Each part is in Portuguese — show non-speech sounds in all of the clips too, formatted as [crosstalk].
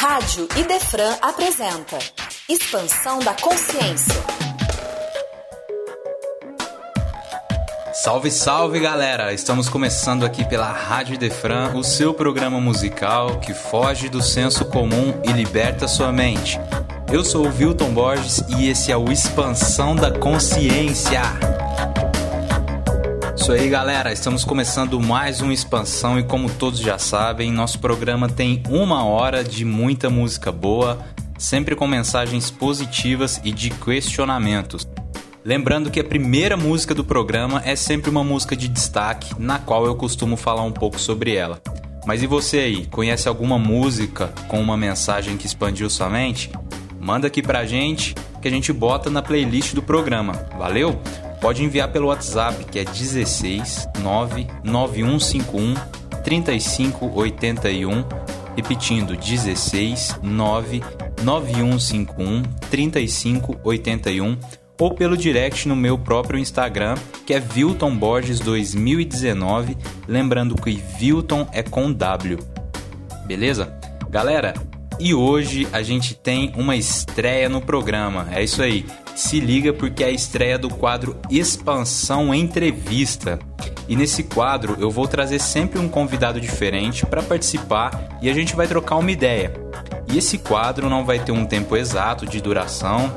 Rádio Idefran apresenta Expansão da Consciência. Salve, salve galera! Estamos começando aqui pela Rádio Idefran, o seu programa musical que foge do senso comum e liberta sua mente. Eu sou o Wilton Borges e esse é o Expansão da Consciência. Isso aí, galera. Estamos começando mais uma expansão e, como todos já sabem, nosso programa tem uma hora de muita música boa, sempre com mensagens positivas e de questionamentos. Lembrando que a primeira música do programa é sempre uma música de destaque, na qual eu costumo falar um pouco sobre ela. Mas e você aí, conhece alguma música com uma mensagem que expandiu sua mente? Manda aqui pra gente que a gente bota na playlist do programa. Valeu? Pode enviar pelo WhatsApp que é 16 99151 3581, repetindo 16 99151 3581 ou pelo direct no meu próprio Instagram, que é Vilton Borges 2019, lembrando que Vilton é com W. Beleza? Galera, e hoje a gente tem uma estreia no programa. É isso aí se liga porque é a estreia do quadro Expansão Entrevista. E nesse quadro eu vou trazer sempre um convidado diferente para participar e a gente vai trocar uma ideia. E esse quadro não vai ter um tempo exato de duração,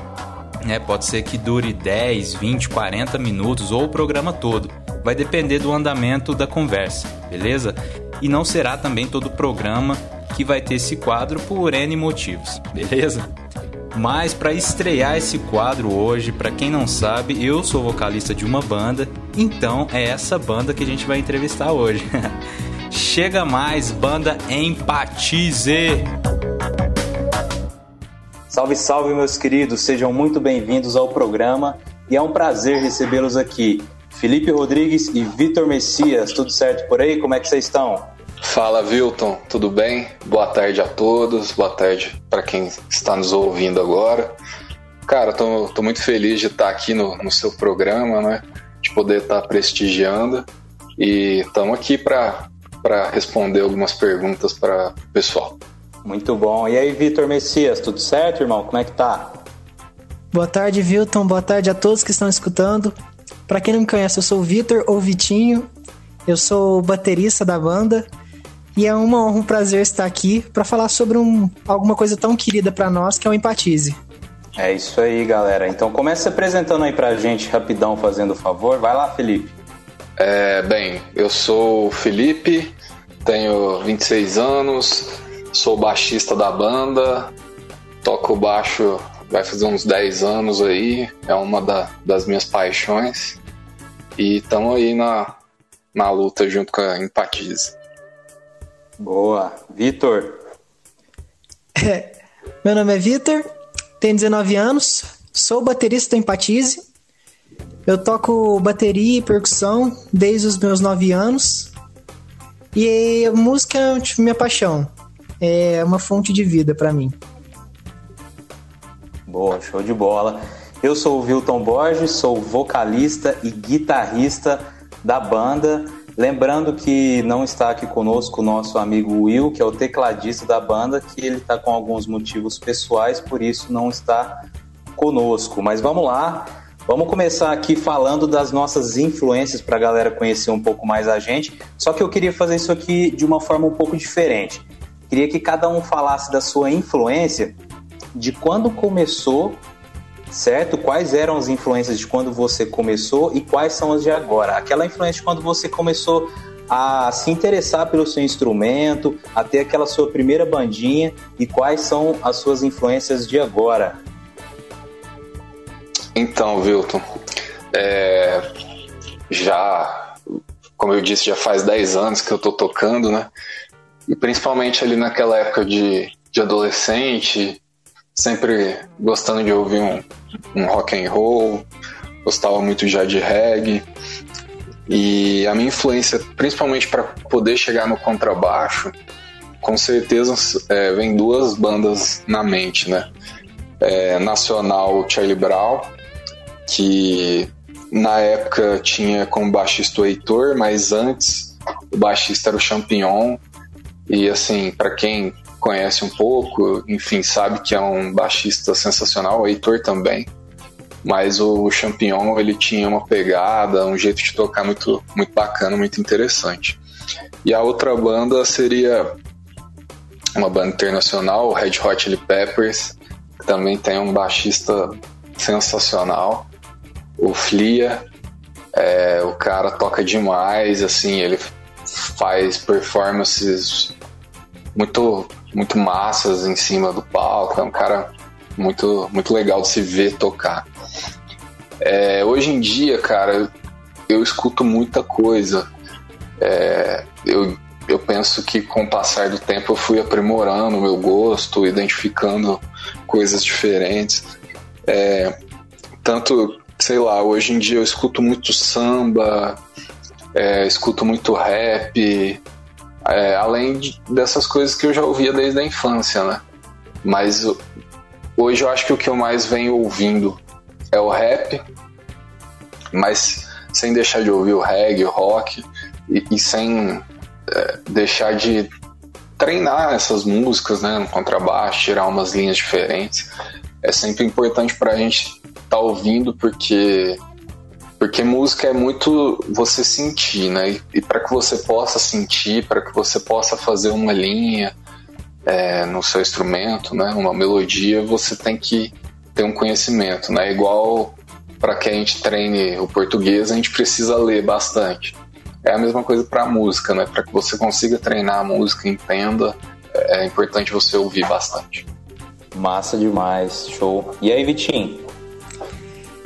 né? Pode ser que dure 10, 20, 40 minutos ou o programa todo. Vai depender do andamento da conversa, beleza? E não será também todo o programa que vai ter esse quadro por N motivos, [laughs] beleza? Mas para estrear esse quadro hoje, para quem não sabe, eu sou vocalista de uma banda, então é essa banda que a gente vai entrevistar hoje. [laughs] Chega mais, banda Empatize! Salve, salve, meus queridos, sejam muito bem-vindos ao programa e é um prazer recebê-los aqui. Felipe Rodrigues e Vitor Messias, tudo certo por aí? Como é que vocês estão? Fala, Wilton, tudo bem? Boa tarde a todos, boa tarde para quem está nos ouvindo agora. Cara, tô, tô muito feliz de estar aqui no, no seu programa, né? De poder estar prestigiando e estamos aqui para responder algumas perguntas para o pessoal. Muito bom. E aí, Vitor Messias, tudo certo, irmão? Como é que tá? Boa tarde, Wilton. Boa tarde a todos que estão escutando. Para quem não me conhece, eu sou o Vitor ou Vitinho. Eu sou baterista da banda e é uma honra, um prazer estar aqui para falar sobre um, alguma coisa tão querida para nós que é o Empatize. É isso aí, galera. Então comece se apresentando aí pra gente rapidão, fazendo o favor. Vai lá, Felipe. É, bem, eu sou o Felipe, tenho 26 anos, sou baixista da banda, toco baixo vai fazer uns 10 anos aí, é uma da, das minhas paixões. E estamos aí na, na luta junto com a Empatize. Boa. Vitor? É, meu nome é Vitor, tenho 19 anos, sou baterista do Empatize. Eu toco bateria e percussão desde os meus 9 anos. E a música é tipo, minha paixão. É uma fonte de vida para mim. Boa, show de bola. Eu sou o Wilton Borges, sou vocalista e guitarrista da banda. Lembrando que não está aqui conosco o nosso amigo Will, que é o tecladista da banda, que ele está com alguns motivos pessoais, por isso não está conosco. Mas vamos lá, vamos começar aqui falando das nossas influências para a galera conhecer um pouco mais a gente. Só que eu queria fazer isso aqui de uma forma um pouco diferente. Queria que cada um falasse da sua influência, de quando começou certo? Quais eram as influências de quando você começou e quais são as de agora? Aquela influência de quando você começou a se interessar pelo seu instrumento, a ter aquela sua primeira bandinha e quais são as suas influências de agora? Então, Wilton, é, já, como eu disse, já faz 10 anos que eu tô tocando, né? E principalmente ali naquela época de, de adolescente, sempre gostando de ouvir um, um rock and roll, gostava muito já de reggae. E a minha influência, principalmente para poder chegar no contrabaixo, com certeza é, vem duas bandas na mente, né? É, nacional Charlie Brown, que na época tinha como baixista o Heitor, mas antes o baixista era o Champignon. E assim, para quem conhece um pouco, enfim, sabe que é um baixista sensacional, o Heitor também. Mas o Champignon, ele tinha uma pegada, um jeito de tocar muito, muito bacana, muito interessante. E a outra banda seria uma banda internacional, o Red Hot Chili Peppers, que também tem um baixista sensacional, o Flia. É, o cara toca demais, assim, ele faz performances muito muito massas em cima do palco, é um cara muito muito legal de se ver tocar. É, hoje em dia, cara, eu, eu escuto muita coisa. É, eu, eu penso que com o passar do tempo eu fui aprimorando o meu gosto, identificando coisas diferentes. É, tanto, sei lá, hoje em dia eu escuto muito samba, é, escuto muito rap, é, além de, dessas coisas que eu já ouvia desde a infância, né? Mas hoje eu acho que o que eu mais venho ouvindo é o rap, mas sem deixar de ouvir o reggae, o rock, e, e sem é, deixar de treinar essas músicas, né, no contrabaixo, tirar umas linhas diferentes. É sempre importante para a gente estar tá ouvindo, porque porque música é muito você sentir, né? E, e para que você possa sentir, para que você possa fazer uma linha é, no seu instrumento, né? Uma melodia, você tem que ter um conhecimento, né? Igual para que a gente treine o português, a gente precisa ler bastante. É a mesma coisa para a música, né? Para que você consiga treinar a música, entenda, é importante você ouvir bastante. Massa demais, show. E aí, Vitinho?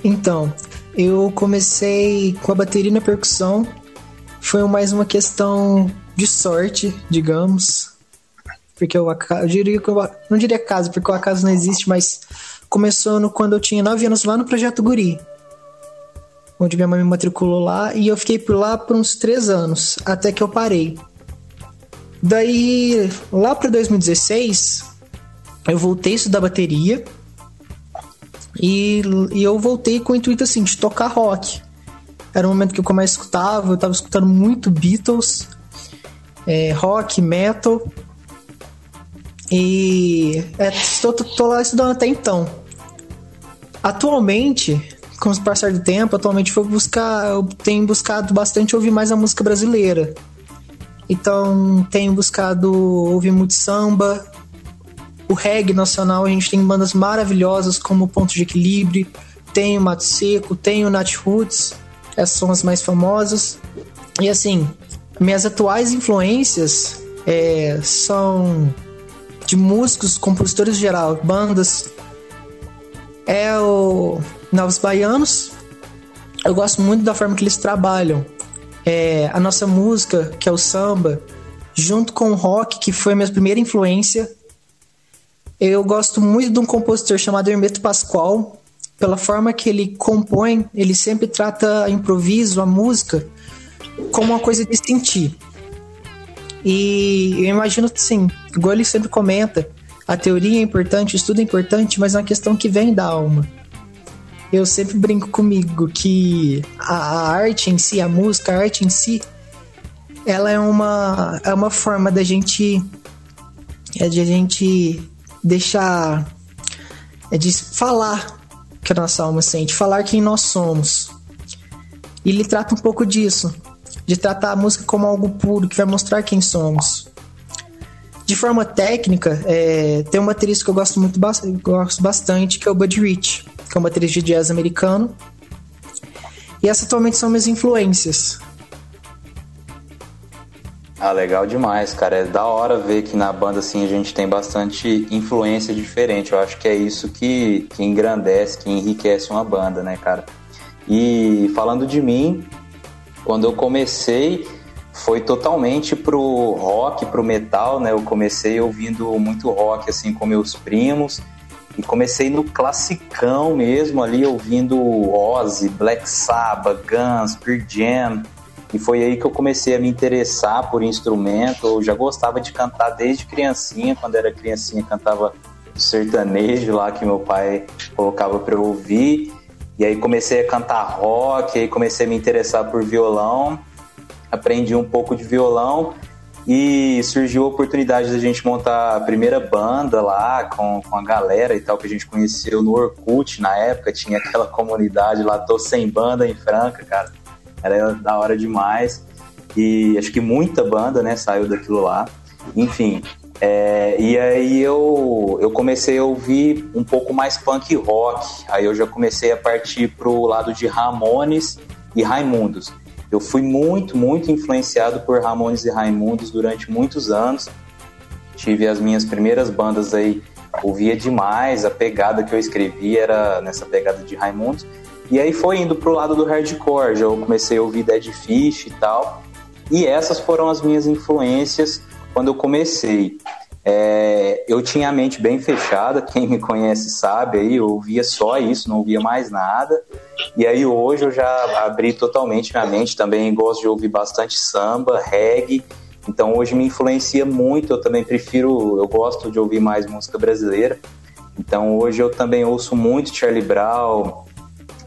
Então, eu comecei com a bateria na percussão. Foi mais uma questão de sorte, digamos. Porque eu, eu diria que eu, não diria caso, porque o acaso não existe, mas começou no, quando eu tinha 9 anos lá no Projeto Guri. Onde minha mãe me matriculou lá e eu fiquei por lá por uns 3 anos, até que eu parei. Daí, lá para 2016, eu voltei a estudar bateria e, e eu voltei com o intuito assim de tocar rock. Era o momento que eu mais escutava, eu tava escutando muito Beatles, é, rock, metal. E é, tô, tô, lá estudando até então. Atualmente, com o passar do tempo, atualmente vou buscar, eu tenho buscado bastante ouvir mais a música brasileira. Então, tenho buscado ouvir muito samba, o reggae nacional, a gente tem bandas maravilhosas como Ponto de Equilíbrio, tem o Mato Seco, tem o Nat Roots, essas são as mais famosas. E assim, minhas atuais influências é, são de músicos, compositores geral, bandas. É o Novos Baianos. Eu gosto muito da forma que eles trabalham. É, a nossa música, que é o samba, junto com o rock, que foi a minha primeira influência, eu gosto muito de um compositor chamado Hermeto Pascoal. Pela forma que ele compõe, ele sempre trata improviso, a música, como uma coisa de sentir. E eu imagino assim, igual ele sempre comenta, a teoria é importante, o estudo é importante, mas é uma questão que vem da alma. Eu sempre brinco comigo que a, a arte em si, a música, a arte em si, ela é uma, é uma forma da gente é de a gente deixar. É de falar que a nossa alma sente, falar quem nós somos. E ele trata um pouco disso, de tratar a música como algo puro, que vai mostrar quem somos. De forma técnica, é, tem um baterista que eu gosto muito gosto bastante, que é o Buddy Rich, que é um baterista de jazz americano. E essas atualmente são minhas influências. Ah, legal demais, cara. É da hora ver que na banda assim a gente tem bastante influência diferente. Eu acho que é isso que, que engrandece, que enriquece uma banda, né, cara? E falando de mim, quando eu comecei, foi totalmente pro rock, pro metal, né? Eu comecei ouvindo muito rock assim com meus primos e comecei no classicão mesmo ali ouvindo Ozzy, Black Sabbath, Guns, Pearl Jam, e foi aí que eu comecei a me interessar por instrumento. Eu já gostava de cantar desde criancinha. Quando era criancinha, cantava sertanejo lá que meu pai colocava para eu ouvir. E aí comecei a cantar rock, aí comecei a me interessar por violão. Aprendi um pouco de violão. e surgiu a oportunidade da gente montar a primeira banda lá com, com a galera e tal, que a gente conheceu no Orkut na época, tinha aquela [laughs] comunidade lá, tô sem banda em Franca, cara. Era da hora demais. E acho que muita banda, né, saiu daquilo lá. Enfim, é, e aí eu, eu comecei a ouvir um pouco mais punk rock. Aí eu já comecei a partir pro lado de Ramones e Raimundos. Eu fui muito, muito influenciado por Ramones e Raimundos durante muitos anos. Tive as minhas primeiras bandas aí, ouvia demais, a pegada que eu escrevi era nessa pegada de Raimundos. E aí foi indo pro lado do hardcore, já comecei a ouvir Dead Fish e tal. E essas foram as minhas influências quando eu comecei. É, eu tinha a mente bem fechada, [laughs] quem me conhece sabe, aí eu ouvia só isso, não ouvia mais nada. E aí hoje eu já abri totalmente minha mente, também gosto de ouvir bastante samba, reggae. Então hoje me influencia muito, eu também prefiro, eu gosto de ouvir mais música brasileira. Então hoje eu também ouço muito Charlie Brown,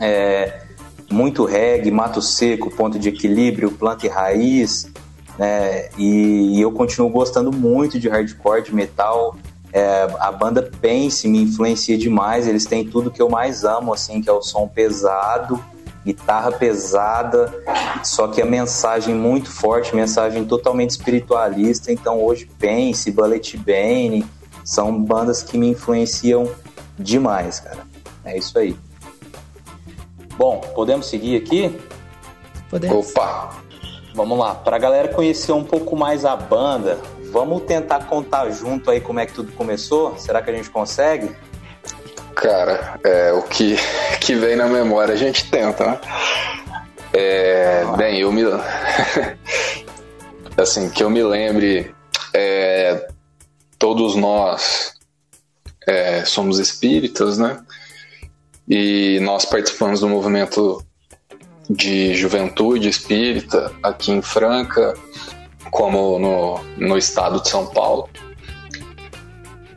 é, muito reggae, Mato Seco, Ponto de Equilíbrio, Planta e Raiz, né? E, eu continuo gostando muito de hardcore, de metal. É, a banda Pense me influencia demais. Eles têm tudo que eu mais amo, assim, que é o som pesado, guitarra pesada, só que a mensagem muito forte, mensagem totalmente espiritualista. Então hoje Pense, Bullet Bane são bandas que me influenciam demais, cara. É isso aí. Bom, podemos seguir aqui? Podemos. Opa! Vamos lá, para a galera conhecer um pouco mais a banda, vamos tentar contar junto aí como é que tudo começou? Será que a gente consegue? Cara, é, o que, [laughs] que vem na memória a gente tenta, né? É, bem, eu me. [laughs] assim, que eu me lembre, é, todos nós é, somos espíritas, né? E nós participamos do movimento de juventude espírita aqui em Franca, como no, no estado de São Paulo.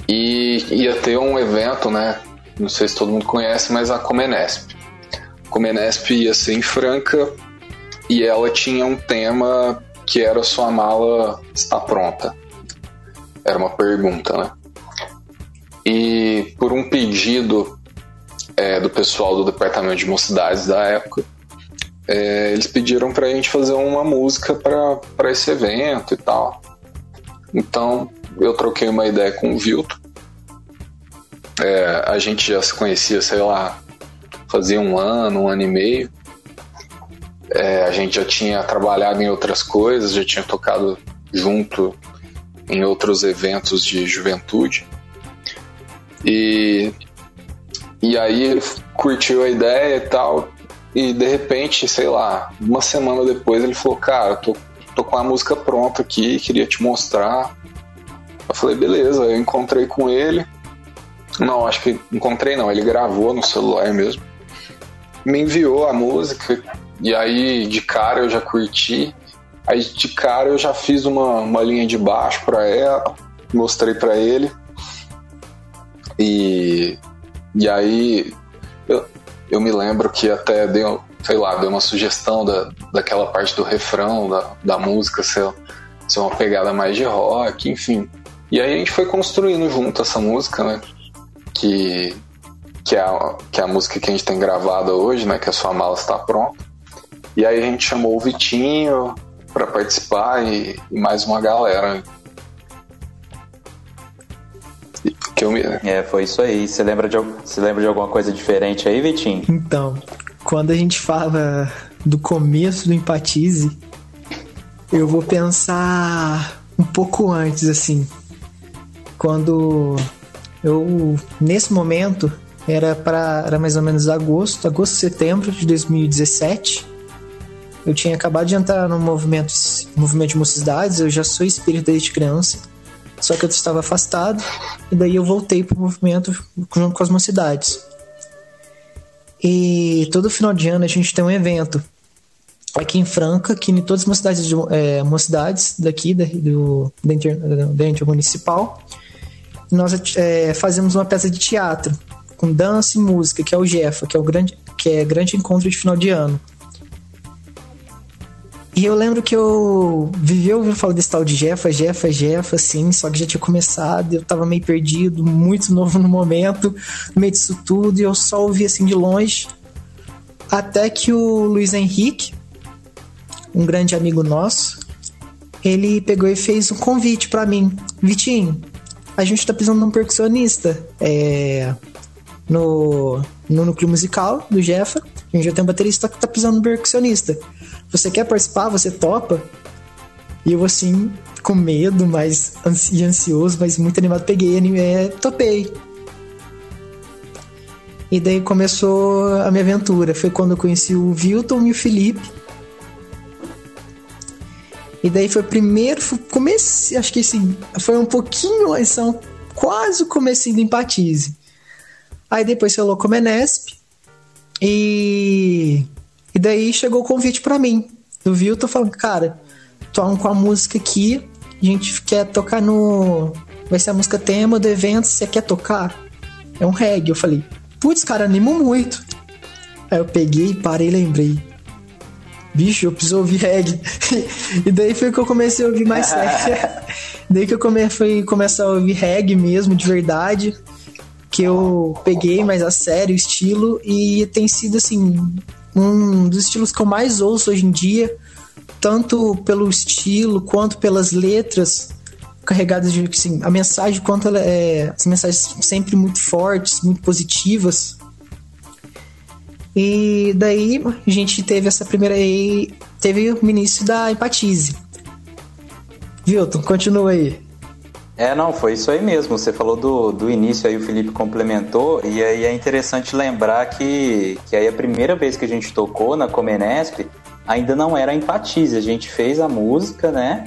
E ia ter um evento, né? Não sei se todo mundo conhece, mas a Comenesp. A Comenesp ia ser em Franca e ela tinha um tema que era sua mala está pronta. Era uma pergunta, né? E por um pedido é, do pessoal do departamento de mocidades da época, é, eles pediram pra gente fazer uma música para esse evento e tal. Então eu troquei uma ideia com o Vilto. É, a gente já se conhecia, sei lá, fazia um ano, um ano e meio. É, a gente já tinha trabalhado em outras coisas, já tinha tocado junto em outros eventos de juventude. E, e aí ele curtiu a ideia e tal. E de repente, sei lá, uma semana depois ele falou: Cara, tô, tô com a música pronta aqui, queria te mostrar. Eu falei: Beleza, eu encontrei com ele. Não, acho que encontrei não, ele gravou no celular mesmo. Me enviou a música e aí de cara eu já curti. Aí de cara eu já fiz uma, uma linha de baixo para ela, mostrei para ele. E, e aí eu, eu me lembro que até deu, sei lá, deu uma sugestão da, daquela parte do refrão da, da música ser, ser uma pegada mais de rock, enfim. E aí a gente foi construindo junto essa música, né? Que, que, é, a, que é a música que a gente tem gravada hoje, né? Que a sua mala está pronta. E aí a gente chamou o Vitinho para participar e, e mais uma galera que eu me... É, foi isso aí. Você lembra de, você lembra de alguma coisa diferente aí, Vitinho? Então, quando a gente fala do começo do Empatize, eu vou pensar um pouco antes, assim. Quando eu, nesse momento, era para era mais ou menos agosto, agosto, setembro de 2017. Eu tinha acabado de entrar no movimento, movimento de mocidades, eu já sou espírita desde criança. Só que eu estava afastado e daí eu voltei pro movimento junto com as mocidades. E todo final de ano a gente tem um evento aqui em Franca, que em todas as mocidades, de, é, mocidades daqui da, do, da, inter, nós é, fazemos uma peça de teatro com dança e música, que é o GEFA, que é o grande, que é grande encontro de final de ano. E eu lembro que eu vivi ouvindo falar desse tal de Jefa, Jefa, Jefa, assim, só que já tinha começado, eu tava meio perdido, muito [laughs] novo no momento, no meio disso tudo, e eu só ouvi assim de longe. Até que o Luiz Henrique, um grande amigo nosso, ele pegou e fez um convite para mim. Vitinho, a gente tá precisando de um percussionista é, no, no núcleo musical do Jefa. A gente já tem um baterista que tá precisando de um percussionista. Você quer participar? Você topa? E eu, assim, com medo, mas ansi ansioso, mas muito animado, peguei e é, topei. E daí começou a minha aventura. Foi quando eu conheci o Vilton e o Felipe. E daí foi o primeiro, comecei, acho que assim, foi um pouquinho, são quase o comecinho do Empatize. Aí depois com o Menesp e e daí chegou o convite para mim, do Vilton, falando, cara, tô com a música aqui, a gente quer tocar no. Vai ser a música tema do evento, você quer tocar? É um reggae. Eu falei, putz, cara, animo muito. Aí eu peguei, parei e lembrei. Bicho, eu preciso ouvir reggae. [laughs] e daí foi que eu comecei a ouvir mais [laughs] sério. daí que eu come, fui começar a ouvir reggae mesmo, de verdade. Que eu peguei mais a sério o estilo e tem sido assim um dos estilos que eu mais ouço hoje em dia, tanto pelo estilo quanto pelas letras carregadas de assim, a mensagem quanto ela é, as mensagens sempre muito fortes, muito positivas. E daí a gente teve essa primeira aí, teve o início da empatize. Vilton, continua aí. É, não, foi isso aí mesmo. Você falou do, do início aí, o Felipe complementou, e aí é interessante lembrar que, que aí a primeira vez que a gente tocou na Comenesp ainda não era Empatize. A gente fez a música, né?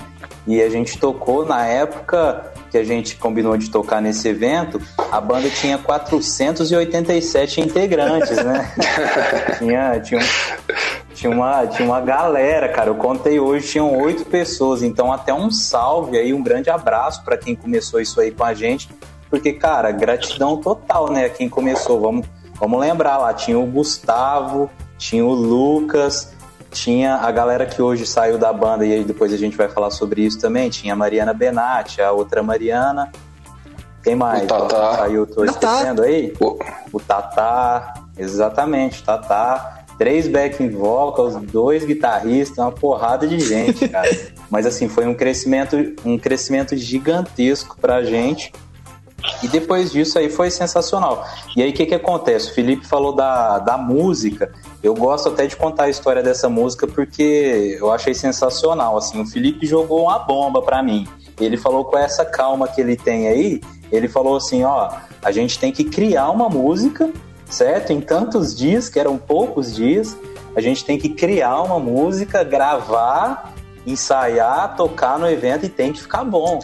E a gente tocou na época que a gente combinou de tocar nesse evento, a banda tinha 487 integrantes, né? [laughs] tinha, tinha, um, tinha, uma, tinha uma galera, cara. Eu contei hoje, tinham oito pessoas. Então, até um salve aí, um grande abraço para quem começou isso aí com a gente. Porque, cara, gratidão total, né? Quem começou, vamos, vamos lembrar lá, tinha o Gustavo, tinha o Lucas, tinha a galera que hoje saiu da banda, e aí depois a gente vai falar sobre isso também. Tinha a Mariana Benatti, a outra Mariana. Quem mais? O Tatá. Saiu, tô esquecendo aí? O, o Tatá, exatamente, Tatá. Três backing vocals, dois guitarristas, uma porrada de gente, [laughs] cara. Mas assim, foi um crescimento, um crescimento gigantesco pra gente. E depois disso aí foi sensacional. E aí o que, que acontece? O Felipe falou da, da música. Eu gosto até de contar a história dessa música porque eu achei sensacional. Assim, o Felipe jogou uma bomba para mim. Ele falou com essa calma que ele tem aí, ele falou assim, ó, a gente tem que criar uma música, certo? Em tantos dias, que eram poucos dias, a gente tem que criar uma música, gravar, ensaiar, tocar no evento e tem que ficar bom.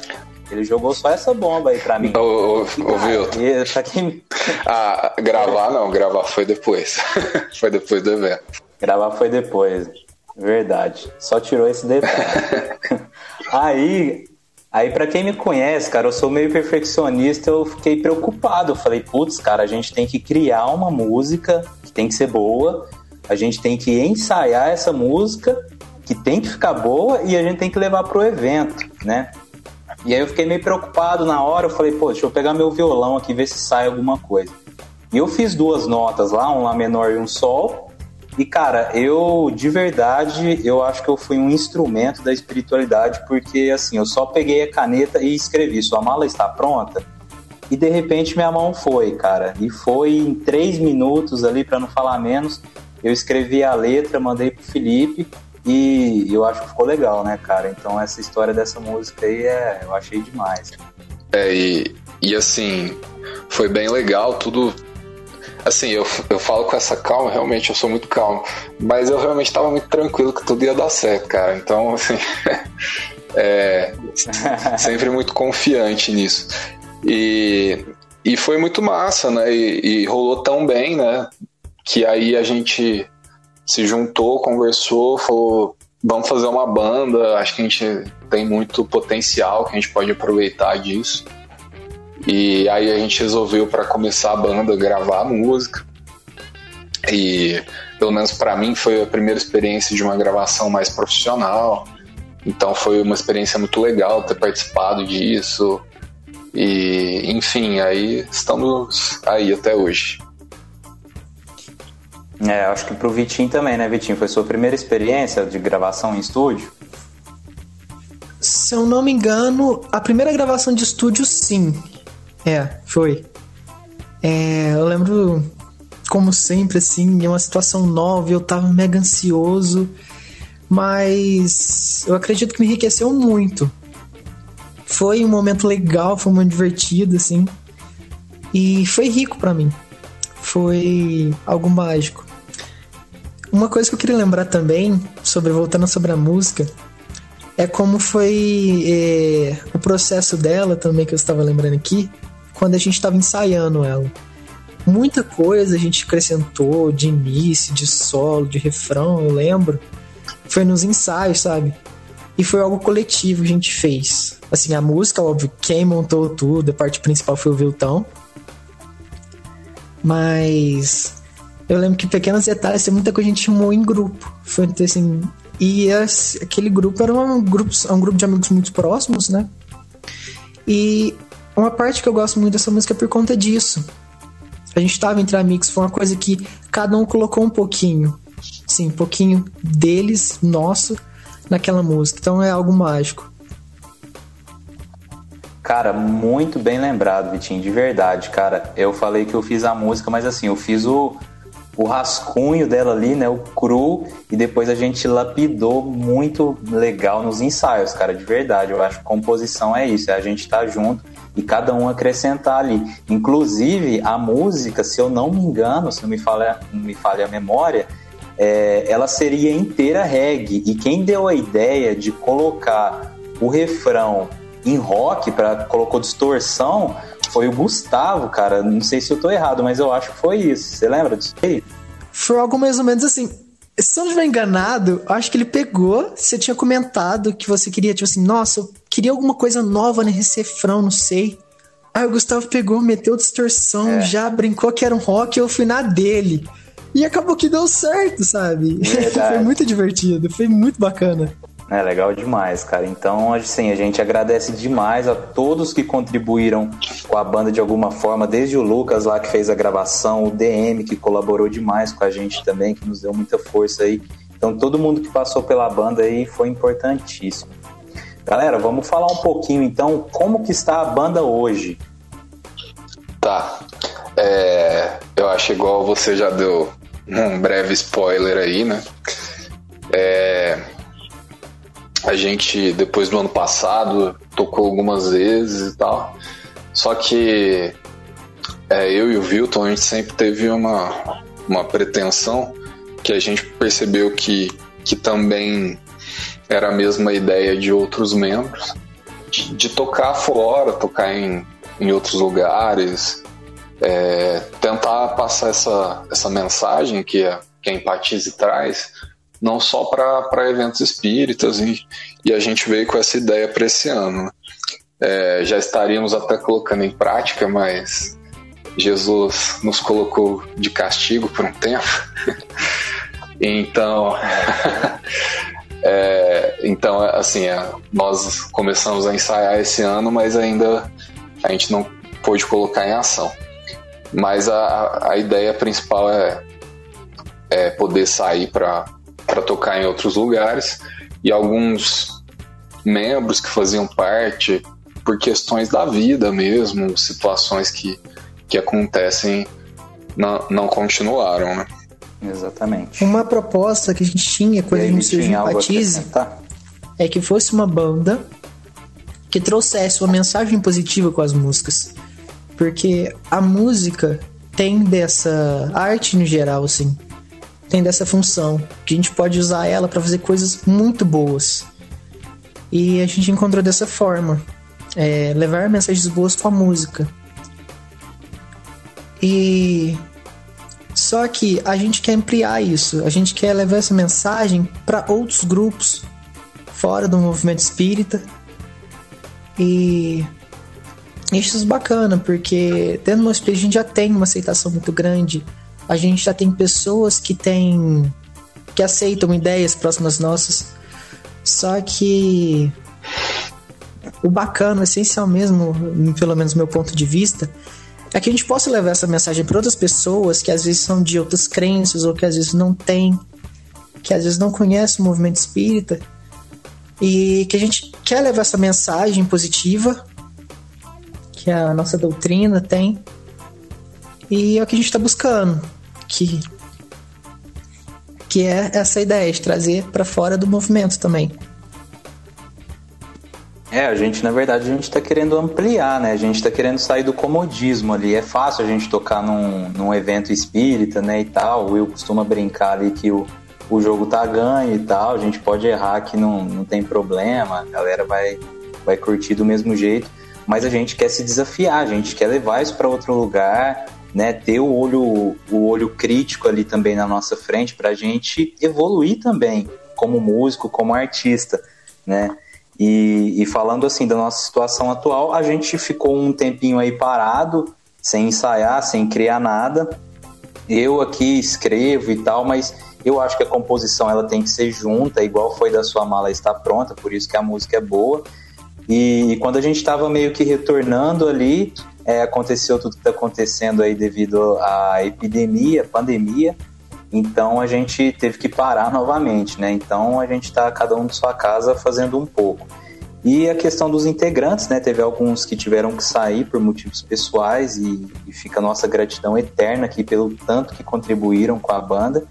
Ele jogou só essa bomba aí pra mim. Ô, Vilton. [laughs] Quem... Ah, gravar não, gravar foi depois. [laughs] foi depois do evento. Gravar foi depois. Verdade. Só tirou esse detalhe. [laughs] aí, aí para quem me conhece, cara, eu sou meio perfeccionista, eu fiquei preocupado. Eu falei, putz, cara, a gente tem que criar uma música que tem que ser boa, a gente tem que ensaiar essa música que tem que ficar boa e a gente tem que levar pro evento, né? E aí eu fiquei meio preocupado na hora, eu falei, pô, deixa eu pegar meu violão aqui ver se sai alguma coisa. E eu fiz duas notas lá, um Lá menor e um Sol. E cara, eu de verdade, eu acho que eu fui um instrumento da espiritualidade, porque assim, eu só peguei a caneta e escrevi, sua mala está pronta? E de repente minha mão foi, cara. E foi em três minutos ali, para não falar menos, eu escrevi a letra, mandei pro Felipe. E eu acho que ficou legal, né, cara? Então essa história dessa música aí é, eu achei demais. É, e, e assim, foi bem legal, tudo. Assim, eu, eu falo com essa calma, realmente eu sou muito calmo, mas eu realmente estava muito tranquilo que tudo ia dar certo, cara. Então, assim, [laughs] é, sempre muito confiante nisso. E, e foi muito massa, né? E, e rolou tão bem, né? Que aí a gente se juntou, conversou, falou: vamos fazer uma banda, acho que a gente tem muito potencial, que a gente pode aproveitar disso. E aí a gente resolveu para começar a banda gravar música. E pelo menos para mim foi a primeira experiência de uma gravação mais profissional. Então foi uma experiência muito legal ter participado disso. E enfim, aí estamos aí até hoje. É, acho que pro Vitinho também, né, Vitinho? Foi sua primeira experiência de gravação em estúdio? Se eu não me engano, a primeira gravação de estúdio, sim. É, foi. É, eu lembro, como sempre, assim, é uma situação nova, eu tava mega ansioso, mas eu acredito que me enriqueceu muito. Foi um momento legal, foi um momento divertido, assim, e foi rico para mim. Foi algo mágico. Uma coisa que eu queria lembrar também, sobre voltando sobre a música, é como foi é, o processo dela também, que eu estava lembrando aqui, quando a gente estava ensaiando ela. Muita coisa a gente acrescentou de início, de solo, de refrão, eu lembro. Foi nos ensaios, sabe? E foi algo coletivo que a gente fez. Assim, a música, óbvio, quem montou tudo, a parte principal foi o Viltão. Mas eu lembro que pequenos detalhes, tem muita coisa que a gente chamou em grupo. Foi assim. E aquele grupo era um grupo, um grupo de amigos muito próximos, né? E uma parte que eu gosto muito dessa música é por conta disso. A gente tava entre amigos, foi uma coisa que cada um colocou um pouquinho. Sim, um pouquinho deles, nosso, naquela música. Então é algo mágico. Cara, muito bem lembrado, Vitinho, de verdade, cara. Eu falei que eu fiz a música, mas assim, eu fiz o, o rascunho dela ali, né, o cru, e depois a gente lapidou muito legal nos ensaios, cara, de verdade. Eu acho que composição é isso, é a gente estar tá junto e cada um acrescentar ali. Inclusive, a música, se eu não me engano, se não me falha, não me falha a memória, é, ela seria inteira reggae. E quem deu a ideia de colocar o refrão em rock, para colocou distorção, foi o Gustavo, cara. Não sei se eu tô errado, mas eu acho que foi isso. Você lembra disso aí? Foi algo mais ou menos assim. Se eu não estiver enganado, acho que ele pegou. Você tinha comentado que você queria, tipo assim, nossa, eu queria alguma coisa nova nesse refrão, não sei. Aí o Gustavo pegou, meteu distorção, é. já brincou que era um rock eu fui na dele. E acabou que deu certo, sabe? [laughs] foi muito divertido, foi muito bacana. É legal demais, cara. Então, assim, a gente agradece demais a todos que contribuíram com a banda de alguma forma, desde o Lucas lá que fez a gravação, o DM que colaborou demais com a gente também, que nos deu muita força aí. Então, todo mundo que passou pela banda aí foi importantíssimo. Galera, vamos falar um pouquinho então como que está a banda hoje. Tá. É, eu acho igual você já deu um breve spoiler aí, né? É, a gente, depois do ano passado, tocou algumas vezes e tal. Só que é, eu e o Vilton, a gente sempre teve uma, uma pretensão que a gente percebeu que, que também era a mesma ideia de outros membros, de, de tocar fora, tocar em, em outros lugares, é, tentar passar essa, essa mensagem que a, que a Empatize traz não só para eventos espíritas, e, e, a gente veio com essa ideia para esse ano. É, já estaríamos até colocando em prática, mas Jesus nos colocou de castigo por um tempo. [laughs] então, [laughs] é, então assim, é, nós começamos a ensaiar esse ano, mas ainda a gente não pôde colocar em ação. Mas a, a ideia principal é, é poder sair para para tocar em outros lugares e alguns membros que faziam parte por questões da vida mesmo, situações que, que acontecem, não, não continuaram, né? Exatamente. Uma proposta que a gente tinha quando a gente surgiu Empatize é que fosse uma banda que trouxesse uma mensagem positiva com as músicas. Porque a música tem dessa arte no geral, assim, tem dessa função, que a gente pode usar ela para fazer coisas muito boas. E a gente encontrou dessa forma, é, levar mensagens boas com a música. E só que a gente quer ampliar isso, a gente quer levar essa mensagem para outros grupos fora do movimento espírita. E isso é bacana, porque dentro do nosso a gente já tem uma aceitação muito grande a gente já tem pessoas que têm que aceitam ideias próximas nossas. Só que o bacana, o essencial mesmo, pelo menos meu ponto de vista, é que a gente possa levar essa mensagem para outras pessoas que às vezes são de outras crenças ou que às vezes não têm, que às vezes não conhecem o movimento espírita. E que a gente quer levar essa mensagem positiva que a nossa doutrina tem. E é o que a gente está buscando, que que é essa ideia de trazer para fora do movimento também. É, a gente, na verdade, a gente está querendo ampliar, né? A gente está querendo sair do comodismo ali. É fácil a gente tocar num, num evento espírita, né, e tal. O Will costuma brincar ali que o, o jogo tá ganho e tal. A gente pode errar que não, não tem problema, a galera vai, vai curtir do mesmo jeito. Mas a gente quer se desafiar, a gente quer levar isso para outro lugar, né? Ter o olho, o olho crítico ali também na nossa frente para a gente evoluir também como músico, como artista, né? E, e, falando assim da nossa situação atual, a gente ficou um tempinho aí parado, sem ensaiar, sem criar nada. Eu aqui escrevo e tal, mas eu acho que a composição ela tem que ser junta, igual foi da sua mala está pronta, por isso que a música é boa. E, e quando a gente estava meio que retornando ali, é, aconteceu tudo que está acontecendo aí devido à epidemia, pandemia. Então a gente teve que parar novamente, né? Então a gente está cada um de sua casa fazendo um pouco. E a questão dos integrantes, né? Teve alguns que tiveram que sair por motivos pessoais e, e fica nossa gratidão eterna aqui pelo tanto que contribuíram com a banda.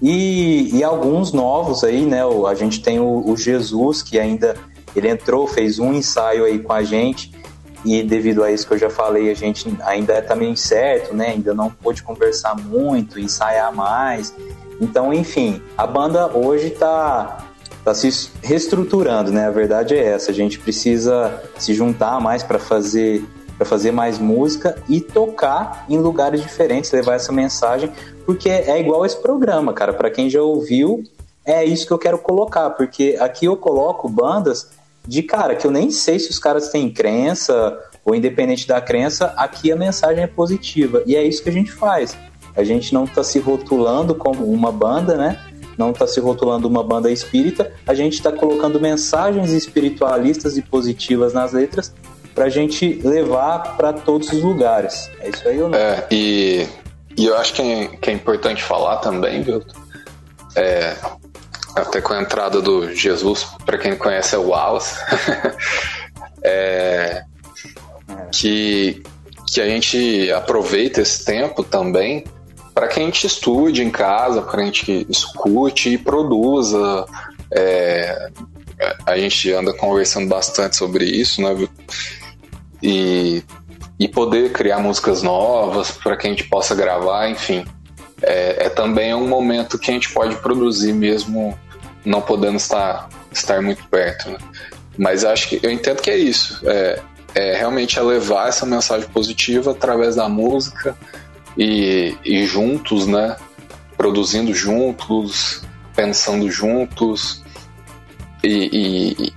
E, e alguns novos aí, né? A gente tem o, o Jesus que ainda ele entrou, fez um ensaio aí com a gente e devido a isso que eu já falei, a gente ainda está meio incerto, né? Ainda não pôde conversar muito, ensaiar mais. Então, enfim, a banda hoje está tá se reestruturando, né? A verdade é essa. A gente precisa se juntar mais para fazer para fazer mais música e tocar em lugares diferentes, levar essa mensagem, porque é igual esse programa, cara. Para quem já ouviu, é isso que eu quero colocar, porque aqui eu coloco bandas de cara que eu nem sei se os caras têm crença ou independente da crença, aqui a mensagem é positiva. E é isso que a gente faz. A gente não está se rotulando como uma banda, né? Não está se rotulando uma banda espírita, a gente está colocando mensagens espiritualistas e positivas nas letras para a gente levar para todos os lugares. É isso aí ou não? É, e, e eu acho que é, que é importante falar também, viu? É, até com a entrada do Jesus, para quem conhece é o Wallace, [laughs] é, que, que a gente aproveita esse tempo também para que a gente estude em casa, para a gente escute e produza. É, a gente anda conversando bastante sobre isso, né? E, e poder criar músicas novas para que a gente possa gravar, enfim é, é, também um momento que a gente pode produzir mesmo não podendo estar, estar muito perto. Né? Mas acho que eu entendo que é isso. É, é realmente é levar essa mensagem positiva através da música e, e juntos, né? Produzindo juntos, pensando juntos e,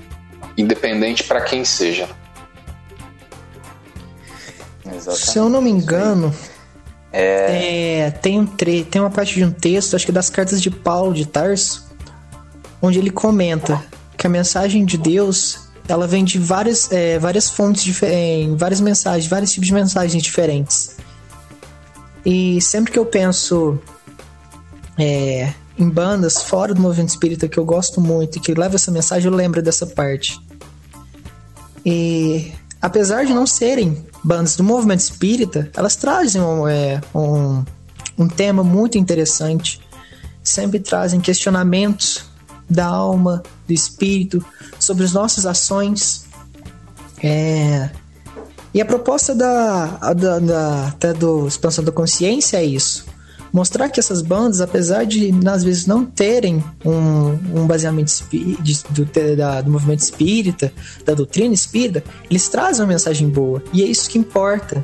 e independente para quem seja. Exatamente. Se eu não me engano, é... é... tem, um tre tem uma parte de um texto, acho que das cartas de Paulo de Tarso, onde ele comenta que a mensagem de Deus ela vem de várias, é, várias fontes diferentes, várias mensagens, vários tipos de mensagens diferentes. E sempre que eu penso é, em bandas fora do movimento espírita que eu gosto muito e que leva essa mensagem, eu lembro dessa parte. E apesar de não serem bandas do movimento espírita, elas trazem um, é, um, um tema muito interessante, sempre trazem questionamentos da alma, do espírito, sobre as nossas ações. É... E a proposta da, da, da, até do expansão da consciência é isso. Mostrar que essas bandas, apesar de às vezes não terem um, um baseamento do, da, do movimento espírita, da doutrina espírita, eles trazem uma mensagem boa. E é isso que importa.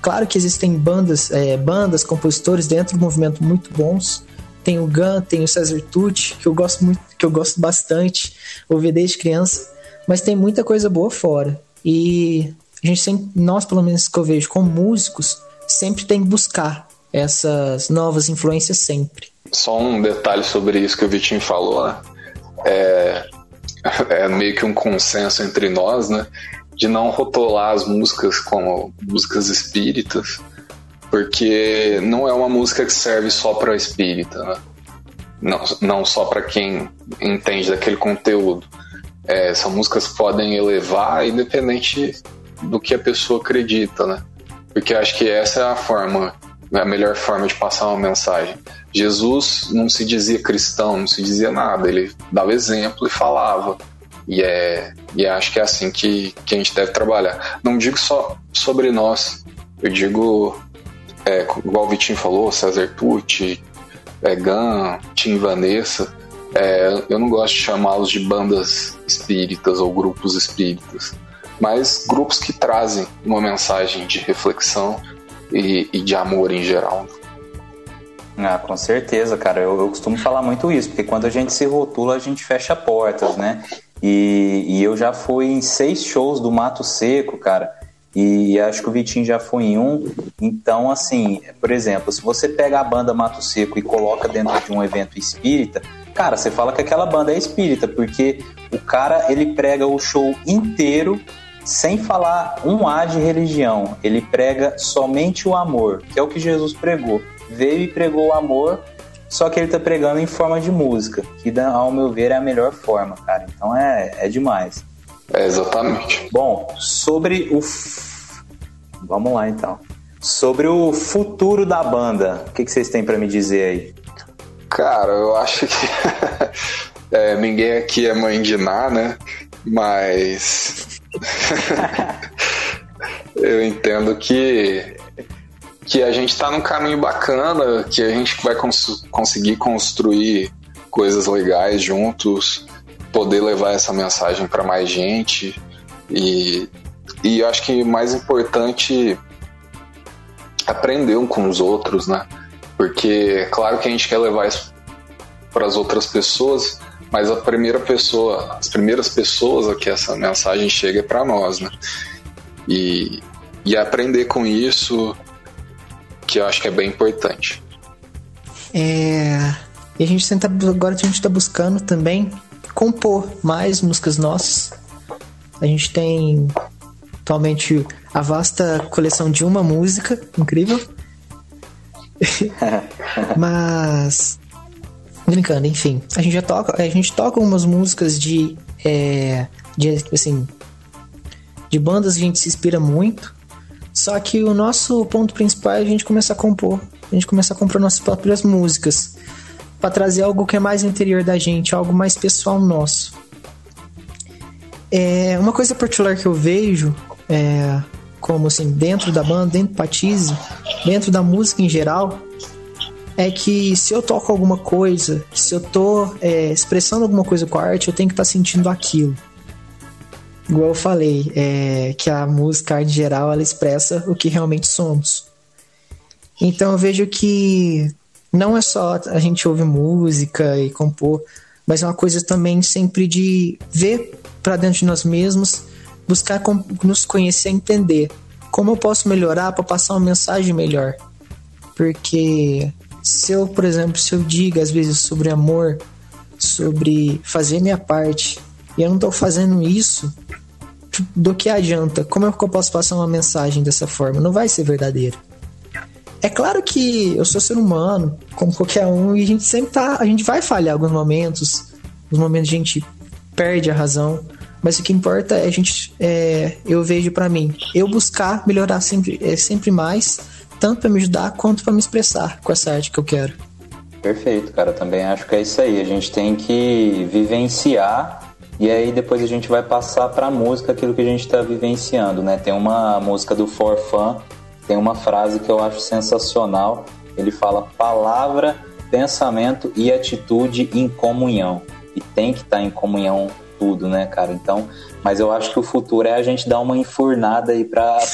Claro que existem bandas, é, bandas, compositores dentro do movimento muito bons. Tem o Gun, tem o Cesar Tucci, que eu gosto muito, que eu gosto bastante, ouvi desde criança. Mas tem muita coisa boa fora. E a gente sempre, nós pelo menos que eu vejo como músicos, sempre tem que buscar essas novas influências sempre. Só um detalhe sobre isso que o Vitinho falou, né? É, [laughs] é meio que um consenso entre nós, né? De não rotular as músicas como músicas espíritas, porque não é uma música que serve só para espírita, né? Não, não só para quem entende daquele conteúdo. É, são músicas que podem elevar, independente do que a pessoa acredita, né? Porque acho que essa é a forma, a melhor forma de passar uma mensagem. Jesus não se dizia cristão, não se dizia nada, ele dava exemplo e falava. E, é, e acho que é assim que, que a gente deve trabalhar. Não digo só sobre nós, eu digo, é, igual o Vitinho falou, César Tucci, é, Gan, Tim Vanessa, é, eu não gosto de chamá-los de bandas espíritas ou grupos espíritas, mas grupos que trazem uma mensagem de reflexão e, e de amor em geral. Ah, com certeza, cara. Eu, eu, costumo falar muito isso, porque quando a gente se rotula, a gente fecha portas, né? E, e eu já fui em seis shows do Mato Seco, cara. E acho que o Vitinho já foi em um. Então, assim, por exemplo, se você pega a banda Mato Seco e coloca dentro de um evento espírita, cara, você fala que aquela banda é espírita, porque o cara ele prega o show inteiro sem falar um A de religião. Ele prega somente o amor, que é o que Jesus pregou veio e pregou o amor, só que ele tá pregando em forma de música, que ao meu ver é a melhor forma, cara. Então é, é demais. É, exatamente. Bom, sobre o. Vamos lá então. Sobre o futuro da banda, o que, que vocês têm para me dizer aí? Cara, eu acho que [laughs] é, ninguém aqui é mãe de Ná, né? Mas [laughs] eu entendo que que a gente está num caminho bacana, que a gente vai cons conseguir construir coisas legais juntos, poder levar essa mensagem para mais gente e, e eu acho que mais importante aprender um com os outros, né? Porque é claro que a gente quer levar isso para as outras pessoas, mas a primeira pessoa, as primeiras pessoas a que essa mensagem chega é para nós, né? E, e aprender com isso, que eu acho que é bem importante. É. E a gente tenta. Agora a gente está buscando também compor mais músicas nossas. A gente tem atualmente a vasta coleção de uma música, incrível. [laughs] Mas. Brincando, enfim. A gente já toca. A gente toca algumas músicas de. É, de assim. De bandas que a gente se inspira muito. Só que o nosso ponto principal é a gente começar a compor, a gente começar a comprar nossas próprias músicas, para trazer algo que é mais interior da gente, algo mais pessoal nosso. É, uma coisa particular que eu vejo, é, como assim, dentro da banda, dentro do Patize, dentro da música em geral, é que se eu toco alguma coisa, se eu tô é, expressando alguma coisa com a arte, eu tenho que estar tá sentindo aquilo igual eu falei, é, que a música em geral ela expressa o que realmente somos. Então eu vejo que não é só a gente ouvir música e compor, mas é uma coisa também sempre de ver para dentro de nós mesmos, buscar nos conhecer, entender como eu posso melhorar para passar uma mensagem melhor. Porque se eu, por exemplo, se eu digo às vezes sobre amor, sobre fazer minha parte, e eu não estou fazendo isso, do que adianta? Como é que eu posso passar uma mensagem dessa forma? Não vai ser verdadeiro. É claro que eu sou ser humano, como qualquer um, e a gente sempre tá. A gente vai falhar alguns momentos. Os momentos a gente perde a razão. Mas o que importa é a gente. É, eu vejo para mim, eu buscar melhorar sempre, é, sempre mais, tanto para me ajudar quanto para me expressar com essa arte que eu quero. Perfeito, cara. Também acho que é isso aí. A gente tem que vivenciar e aí depois a gente vai passar para a música aquilo que a gente está vivenciando, né? Tem uma música do For Fun, tem uma frase que eu acho sensacional. Ele fala palavra, pensamento e atitude em comunhão. E tem que estar tá em comunhão tudo, né, cara? Então, mas eu acho que o futuro é a gente dar uma enfurnada aí para [laughs]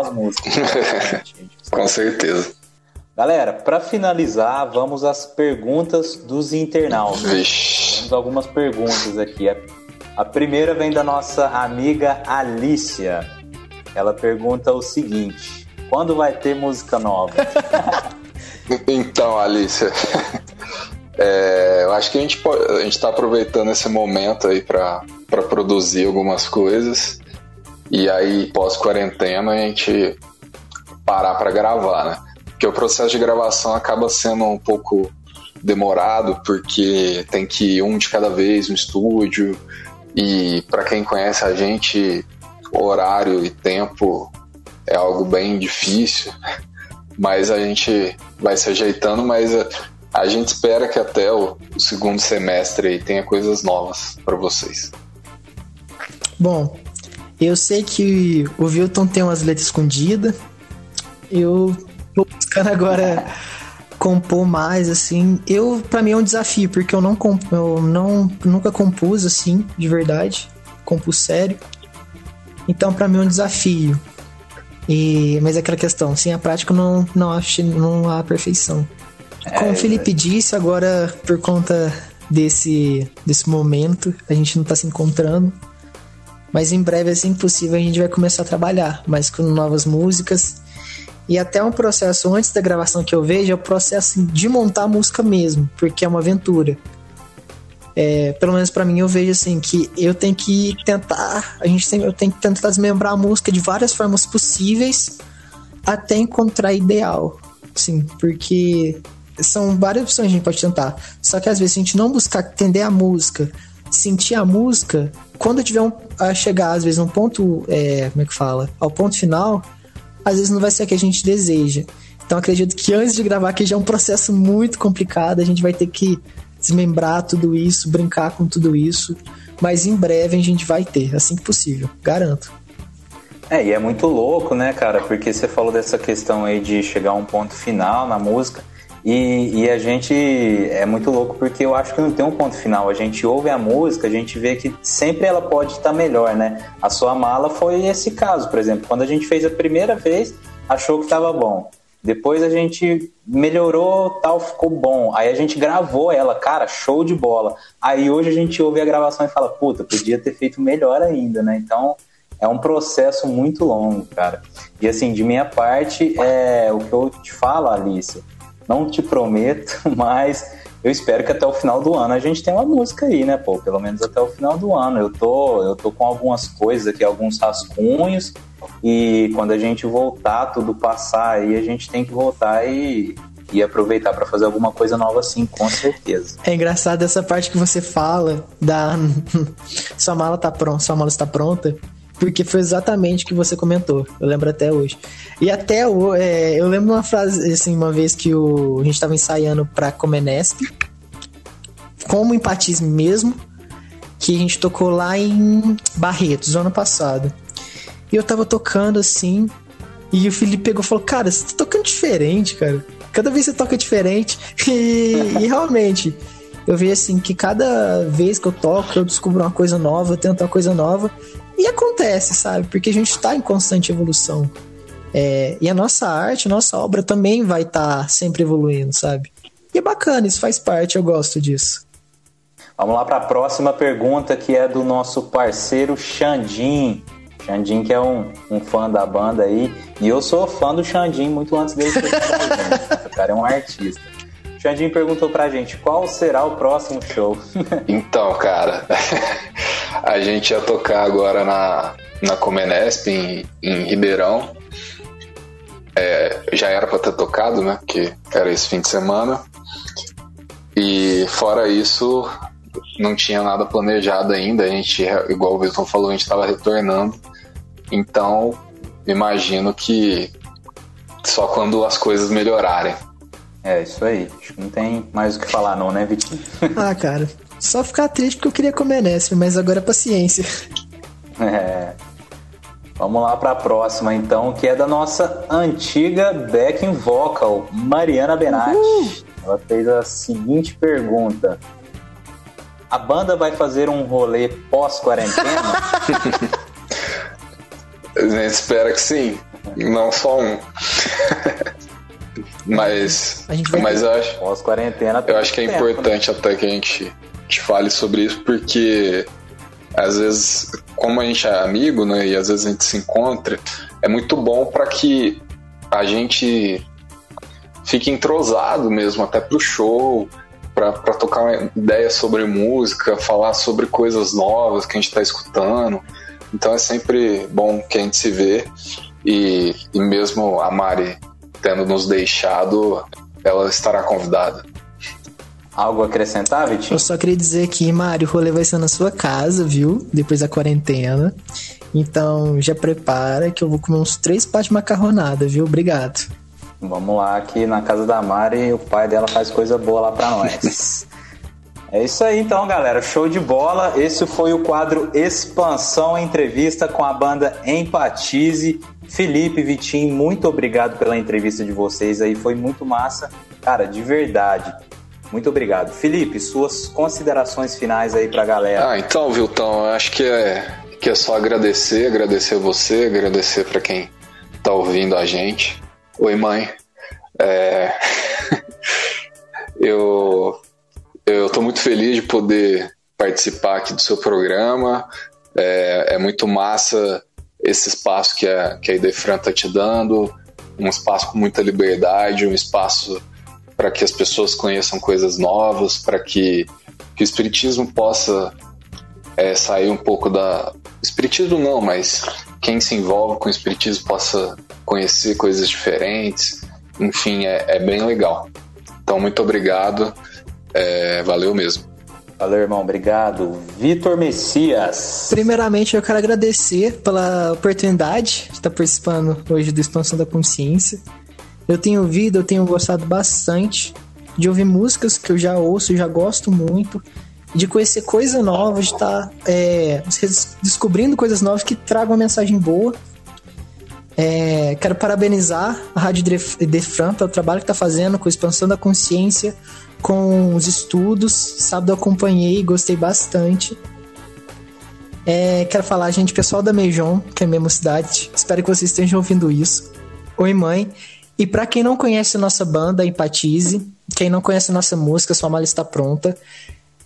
as músicas. Né? [laughs] Com certeza. Galera, para finalizar, vamos às perguntas dos internautas. Vixe. Temos algumas perguntas aqui. A primeira vem da nossa amiga Alicia. Ela pergunta o seguinte: quando vai ter música nova? [laughs] Então, Alicia, [laughs] é, eu acho que a gente está aproveitando esse momento aí para produzir algumas coisas e aí pós quarentena a gente parar para gravar, né? Porque o processo de gravação acaba sendo um pouco demorado porque tem que ir um de cada vez no estúdio e para quem conhece a gente horário e tempo é algo bem difícil mas a gente vai se ajeitando mas a gente espera que até o, o segundo semestre tenha coisas novas para vocês. Bom, eu sei que o Wilton tem umas letras escondidas. Eu tô buscando agora compor mais, assim. Eu, para mim é um desafio, porque eu não eu não nunca compus assim, de verdade. Compus sério. Então, para mim é um desafio. E, mas é aquela questão, sem a prática não, não, acho, não há perfeição. Como o Felipe disse, agora por conta desse, desse momento, a gente não tá se encontrando. Mas em breve, assim possível, a gente vai começar a trabalhar, mas com novas músicas. E até um processo antes da gravação que eu vejo é o processo de montar a música mesmo, porque é uma aventura. É, pelo menos para mim eu vejo assim que eu tenho que tentar, a gente tem, eu tenho que tentar desmembrar a música de várias formas possíveis até encontrar ideal, sim, porque são várias opções que a gente pode tentar. Só que às vezes, a gente não buscar entender a música, sentir a música, quando tiver um, a chegar, às vezes, um ponto, é, como é que fala? Ao ponto final, às vezes não vai ser o que a gente deseja. Então acredito que antes de gravar aqui já é um processo muito complicado, a gente vai ter que desmembrar tudo isso, brincar com tudo isso, mas em breve a gente vai ter, assim que possível, garanto. É, e é muito louco, né, cara? Porque você falou dessa questão aí de chegar a um ponto final na música. E, e, a gente é muito louco porque eu acho que não tem um ponto final. A gente ouve a música, a gente vê que sempre ela pode estar melhor, né? A sua mala foi esse caso, por exemplo. Quando a gente fez a primeira vez, achou que estava bom. Depois a gente melhorou, tal, ficou bom. Aí a gente gravou ela, cara, show de bola. Aí hoje a gente ouve a gravação e fala, puta, podia ter feito melhor ainda, né? Então é um processo muito longo, cara. E assim, de minha parte, é o que eu te falo, Alice não te prometo, [laughs] mas eu espero que até o final do ano a gente tenha uma música aí, né, pô? Pelo menos até o final do ano. Eu tô, eu tô com algumas coisas aqui, alguns rascunhos, e quando a gente voltar, tudo passar aí, a gente tem que voltar e, e aproveitar para fazer alguma coisa nova assim, com certeza. É engraçado essa parte que você fala da [laughs] sua mala tá pronta, sua mala está pronta porque foi exatamente o que você comentou. Eu lembro até hoje. E até o, é, eu lembro uma frase, assim, uma vez que o, a gente estava ensaiando pra Comenesp, como empatize mesmo, que a gente tocou lá em Barretos, ano passado. E eu tava tocando assim, e o Felipe pegou e falou: Cara, você tá tocando diferente, cara. Cada vez você toca diferente. [laughs] E, e realmente, eu vejo assim que cada vez que eu toco, eu descubro uma coisa nova, eu tento uma coisa nova. E acontece, sabe? Porque a gente está em constante evolução. É, e a nossa arte, a nossa obra também vai estar tá sempre evoluindo, sabe? E é bacana, isso faz parte, eu gosto disso. Vamos lá para a próxima pergunta, que é do nosso parceiro Xandim. Xandim, que é um, um fã da banda aí. E eu sou fã do Xandim muito antes dele ser [laughs] O cara é um artista. Xandim perguntou pra gente qual será o próximo show. [laughs] então, cara, [laughs] a gente ia tocar agora na, na Comenesp em, em Ribeirão. É, já era para ter tocado, né? Que era esse fim de semana. E fora isso, não tinha nada planejado ainda. A gente, igual o Wilton falou, a gente estava retornando. Então, imagino que só quando as coisas melhorarem. É, isso aí. Acho que não tem mais o que falar, não, né, Vitinho? [laughs] ah, cara. Só ficar triste porque eu queria comer Nesp, mas agora é paciência. [laughs] É. Vamos lá para a próxima, então, que é da nossa antiga backing vocal, Mariana Benatti. Uhul. Ela fez a seguinte pergunta: A banda vai fazer um rolê pós-quarentena? [laughs] A gente espera que sim, não só um. Mas, mas eu acho, pós-quarentena. Eu acho que é tempo, né? importante né? até que a gente, te fale sobre isso, porque às vezes, como a gente é amigo, né, e às vezes a gente se encontra, é muito bom para que a gente fique entrosado mesmo, até pro show, para tocar uma ideia sobre música, falar sobre coisas novas que a gente está escutando. Então é sempre bom que a gente se vê e, e mesmo a Mari tendo nos deixado, ela estará convidada. Algo a acrescentar, Vitinho? Eu só queria dizer que, Mário, o rolê vai ser na sua casa, viu? Depois da quarentena. Então já prepara que eu vou comer uns três patos de macarronada, viu? Obrigado. Vamos lá, que na casa da Mari o pai dela faz coisa boa lá pra nós. [laughs] é isso aí então, galera. Show de bola. Esse foi o quadro Expansão Entrevista com a banda Empatize. Felipe, Vitinho, muito obrigado pela entrevista de vocês aí. Foi muito massa. Cara, de verdade. Muito obrigado. Felipe, suas considerações finais aí pra galera. Ah, então, Viltão, acho que é, que é só agradecer, agradecer você, agradecer para quem tá ouvindo a gente. Oi, mãe. É... [laughs] eu, eu tô muito feliz de poder participar aqui do seu programa. É, é muito massa esse espaço que a, que a Idefran tá te dando, um espaço com muita liberdade, um espaço para que as pessoas conheçam coisas novas, para que, que o espiritismo possa é, sair um pouco da. Espiritismo não, mas quem se envolve com o espiritismo possa conhecer coisas diferentes. Enfim, é, é bem legal. Então, muito obrigado. É, valeu mesmo. Valeu, irmão. Obrigado. Vitor Messias. Primeiramente, eu quero agradecer pela oportunidade de estar participando hoje do Expansão da Consciência. Eu tenho ouvido, eu tenho gostado bastante de ouvir músicas que eu já ouço, já gosto muito, de conhecer coisa nova, de estar é, descobrindo coisas novas que tragam uma mensagem boa. É, quero parabenizar a Rádio Defran pelo trabalho que está fazendo com a expansão da consciência, com os estudos. Sábado eu acompanhei, gostei bastante. É, quero falar, gente, pessoal da Mejon, que é a mesma cidade. Espero que vocês estejam ouvindo isso. Oi, mãe. E para quem não conhece a nossa banda, Empatize, quem não conhece a nossa música, sua mala está pronta.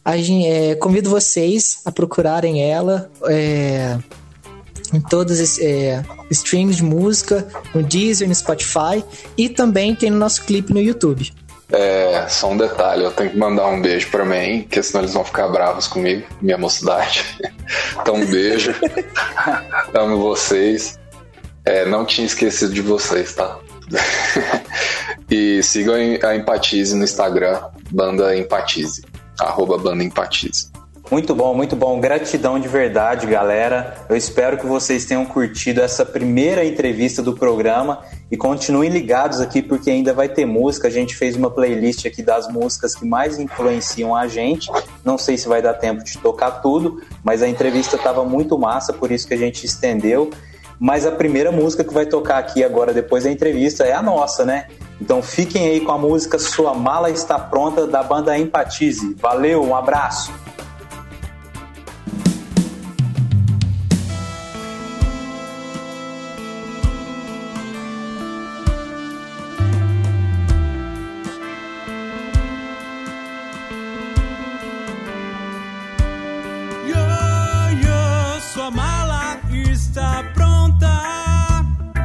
A gente, é, convido vocês a procurarem ela é, em todos os é, streams de música, no Deezer, no Spotify e também tem no nosso clipe no YouTube. É, só um detalhe, eu tenho que mandar um beijo pra mim, porque senão eles vão ficar bravos comigo, minha mocidade. [laughs] Então, um beijo. [laughs] Amo vocês. É, não tinha esquecido de vocês, tá? [laughs] e sigam a Empatize no Instagram, banda Empatize, arroba banda Empatize. Muito bom, muito bom. Gratidão de verdade, galera. Eu espero que vocês tenham curtido essa primeira entrevista do programa e continuem ligados aqui porque ainda vai ter música. A gente fez uma playlist aqui das músicas que mais influenciam a gente. Não sei se vai dar tempo de tocar tudo, mas a entrevista estava muito massa, por isso que a gente estendeu. Mas a primeira música que vai tocar aqui agora, depois da entrevista, é a nossa, né? Então fiquem aí com a música Sua Mala Está Pronta, da banda Empatize. Valeu, um abraço!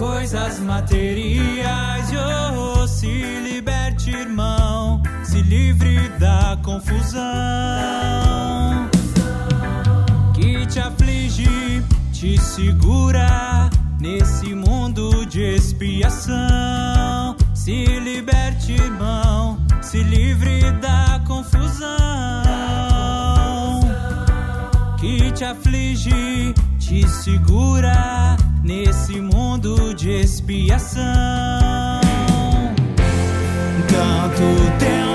coisas materiais. Oh, se liberte, irmão, se livre da confusão que te aflige te segura nesse mundo de expiação. Se liberte, irmão, se livre da confusão que te aflige, te segura nesse mundo de expiação. Tanto tempo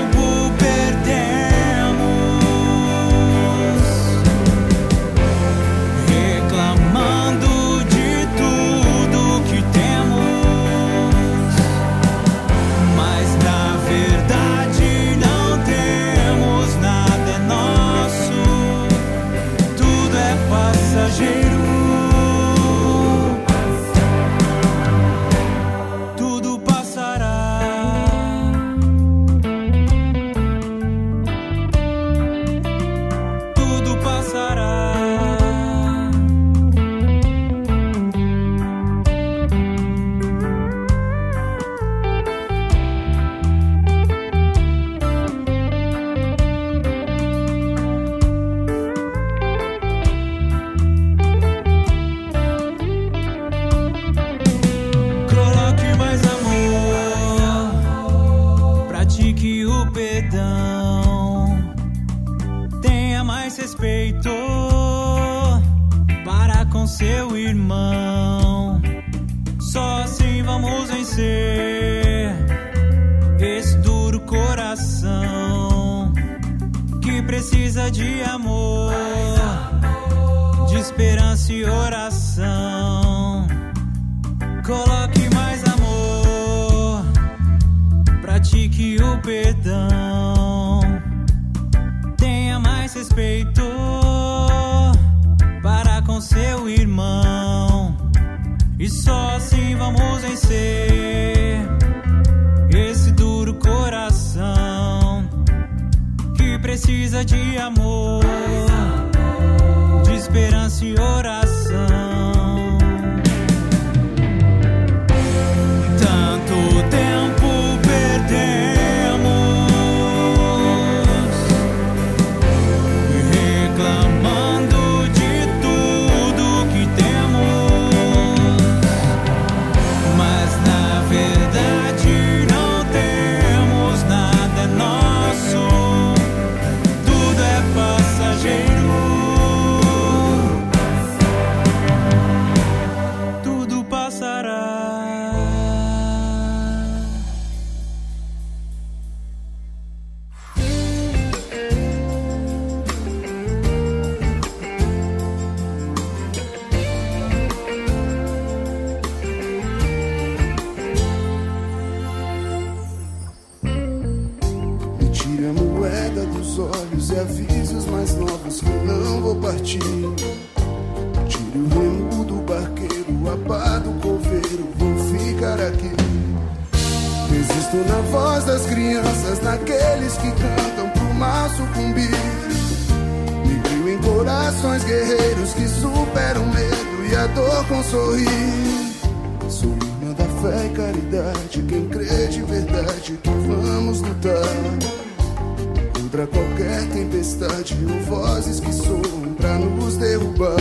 esse duro coração que precisa de amor, de esperança e oração. Coloque mais amor, pratique o perdão, tenha mais respeito esse duro coração que precisa de amor, de esperança e oração. Olhos e avise os mais novos que eu não vou partir. Tire o remo do barqueiro, a pá do coveiro, vou ficar aqui. Existo na voz das crianças, naqueles que cantam pro mal sucumbir. Me crio em corações guerreiros que superam o medo e a dor com sorrir. Sou irmã da fé e caridade, quem crê de verdade que vamos lutar contra qualquer tempestade ou vozes que soam pra nos derrubar.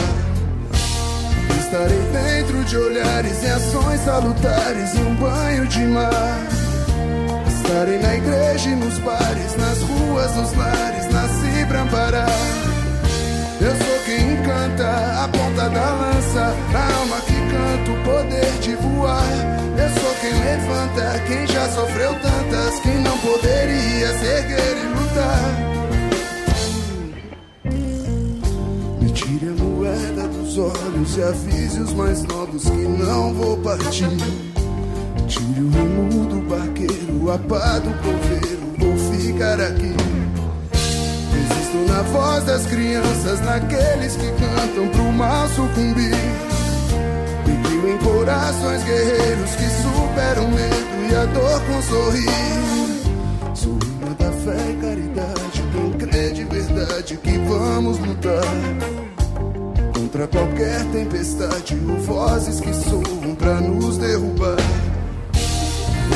Estarei dentro de olhares e ações salutares e um banho de mar. Estarei na igreja e nos bares, nas ruas, nos lares, nasci pra amparar. Eu sou quem encanta a ponta da lança, a alma que canta o poder de voar. Eu sou quem levanta, quem já sofreu tantas, quem não poderia se erguer e lutar. Me tire a moeda dos olhos e avise os mais novos que não vou partir. Tire o remo do barqueiro, a pá do coveiro, vou ficar aqui. Existo na voz das crianças, naqueles que cantam pro mal sucumbir. Em corações guerreiros que superam o medo e a dor com sorrir. Sou irmã da fé e caridade, quem crê de verdade que vamos lutar. Contra qualquer tempestade ou vozes que soam pra nos derrubar.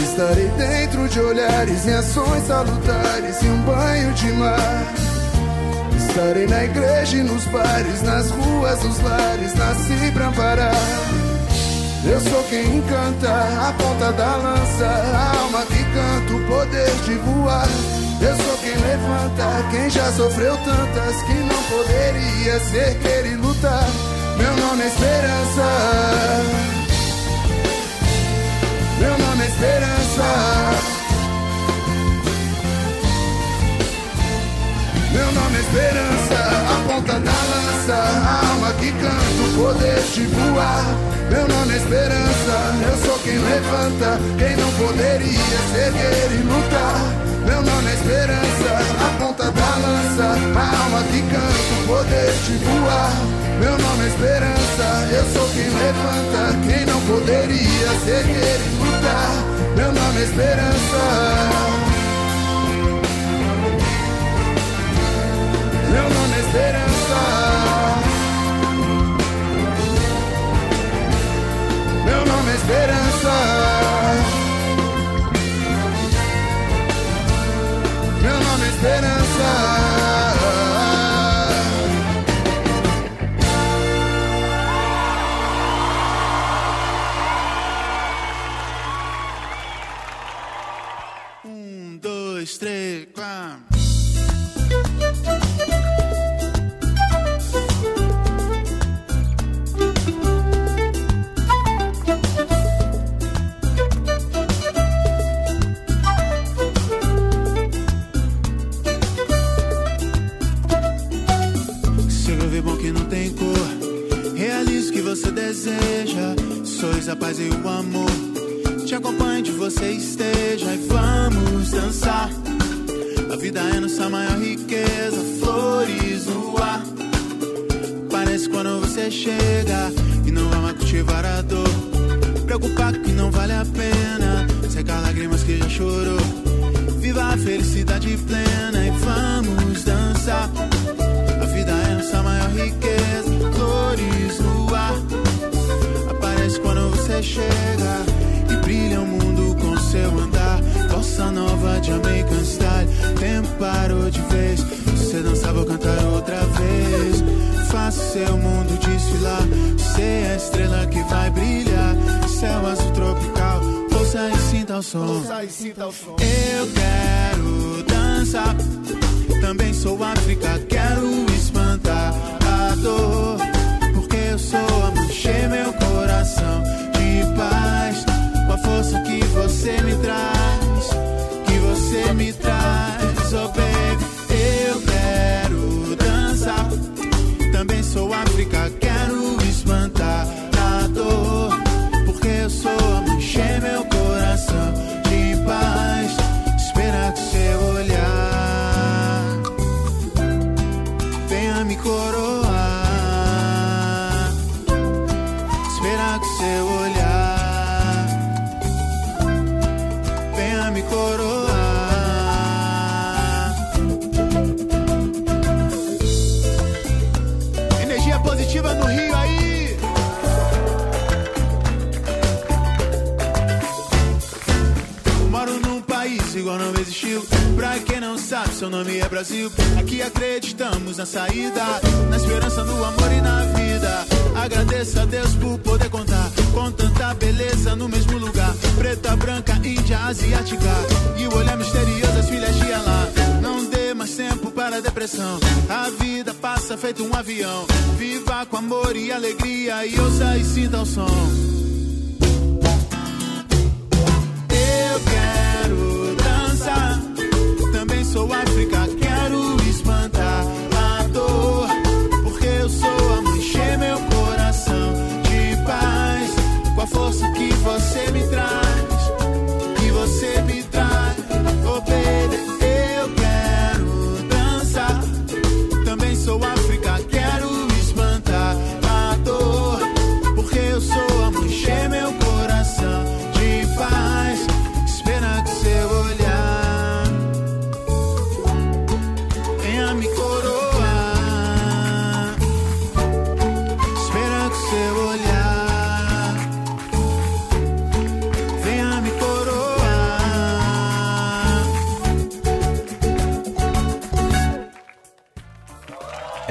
Estarei dentro de olhares e ações salutares e um banho de mar. Estarei na igreja e nos bares, nas ruas, nos lares, nasci pra amparar. Eu sou quem encanta a ponta da lança, a alma que canta o poder de voar. Eu sou quem levanta, quem já sofreu tantas que não poderia ser querer lutar. Meu nome é esperança. Meu nome é esperança. Meu nome é esperança, a ponta da lança, alma que canta o poder de voar. Meu nome é esperança, eu sou quem levanta, quem não poderia erguer e lutar. Meu nome é esperança, a ponta da lança, a alma que canta o poder de voar. Meu nome é esperança, eu sou quem levanta, quem não poderia erguer e lutar. Meu nome é esperança. Meu nome esperança. Meu nome é esperança. Meu nome é esperança. que você deseja. Sois a paz e o amor. Te acompanhe onde você esteja e vamos dançar. A vida é nossa maior riqueza, flores no ar. Parece quando você chega e não ama cultivar a dor. Preocupado que não vale a pena, secar lágrimas que já chorou. Viva a felicidade plena e vamos dançar. Chega e brilha o mundo com seu andar. Bossa nova de American Style, tempo parou de vez. Você dançar, vou cantar outra vez. Faça seu mundo desfilar. Você é a estrela que vai brilhar. Céu azul tropical, ouça e sinta o som. Eu quero dançar. Também sou África, quero espantar a dor. Porque eu sou a encher meu coração paz. Com a força que você me traz, que você me traz, oh baby. Eu quero dançar. Também sou África, igual não existiu. Pra quem não sabe, seu nome é Brasil. Aqui acreditamos na saída, na esperança, no amor e na vida. Agradeço a Deus por poder contar com tanta beleza no mesmo lugar. Preta, branca, índia, asiática. E o olhar misterioso das filhas de Alá. Não dê mais tempo para depressão. A vida passa feito um avião. Viva com amor e alegria. E ouça e sinta o som. Você me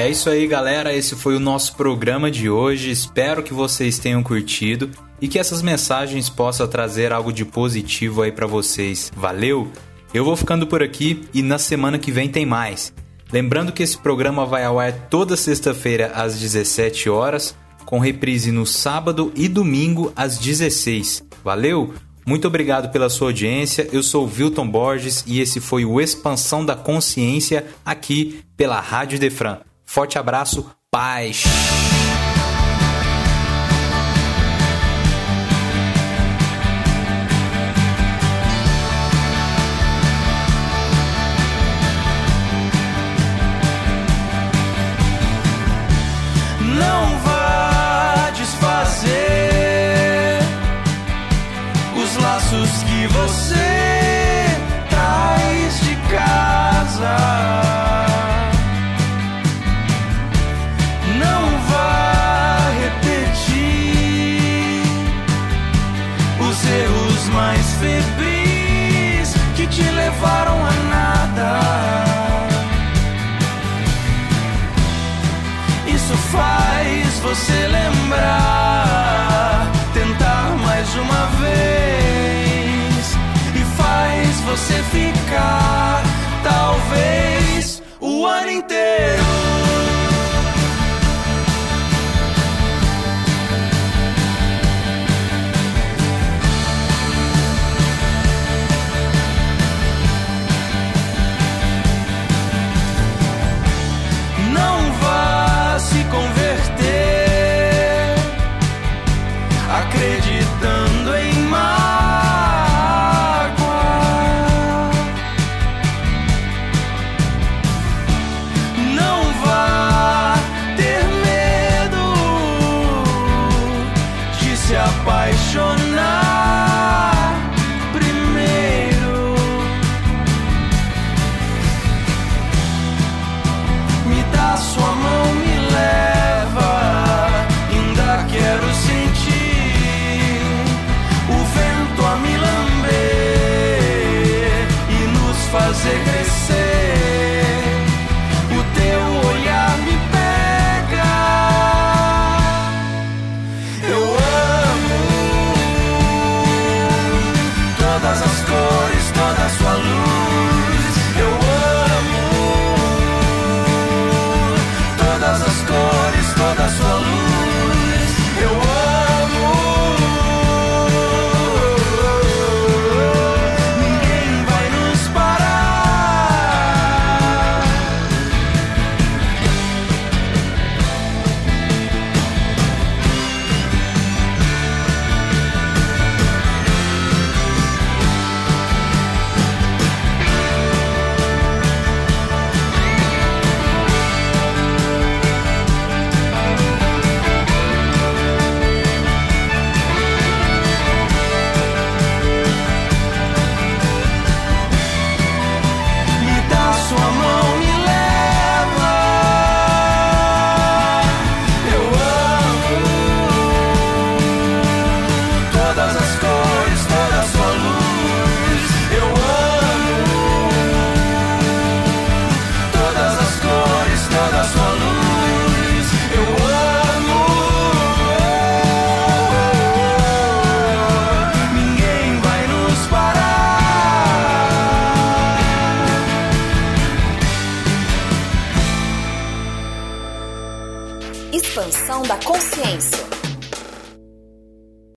É isso aí, galera. Esse foi o nosso programa de hoje. Espero que vocês tenham curtido e que essas mensagens possam trazer algo de positivo aí pra vocês. Valeu? Eu vou ficando por aqui e na semana que vem tem mais. Lembrando que esse programa vai ao ar toda sexta-feira às 17 horas, com reprise no sábado e domingo às 16. Valeu? Muito obrigado pela sua audiência. Eu sou o Wilton Borges e esse foi o Expansão da Consciência aqui pela Rádio Defran. Forte abraço, paz.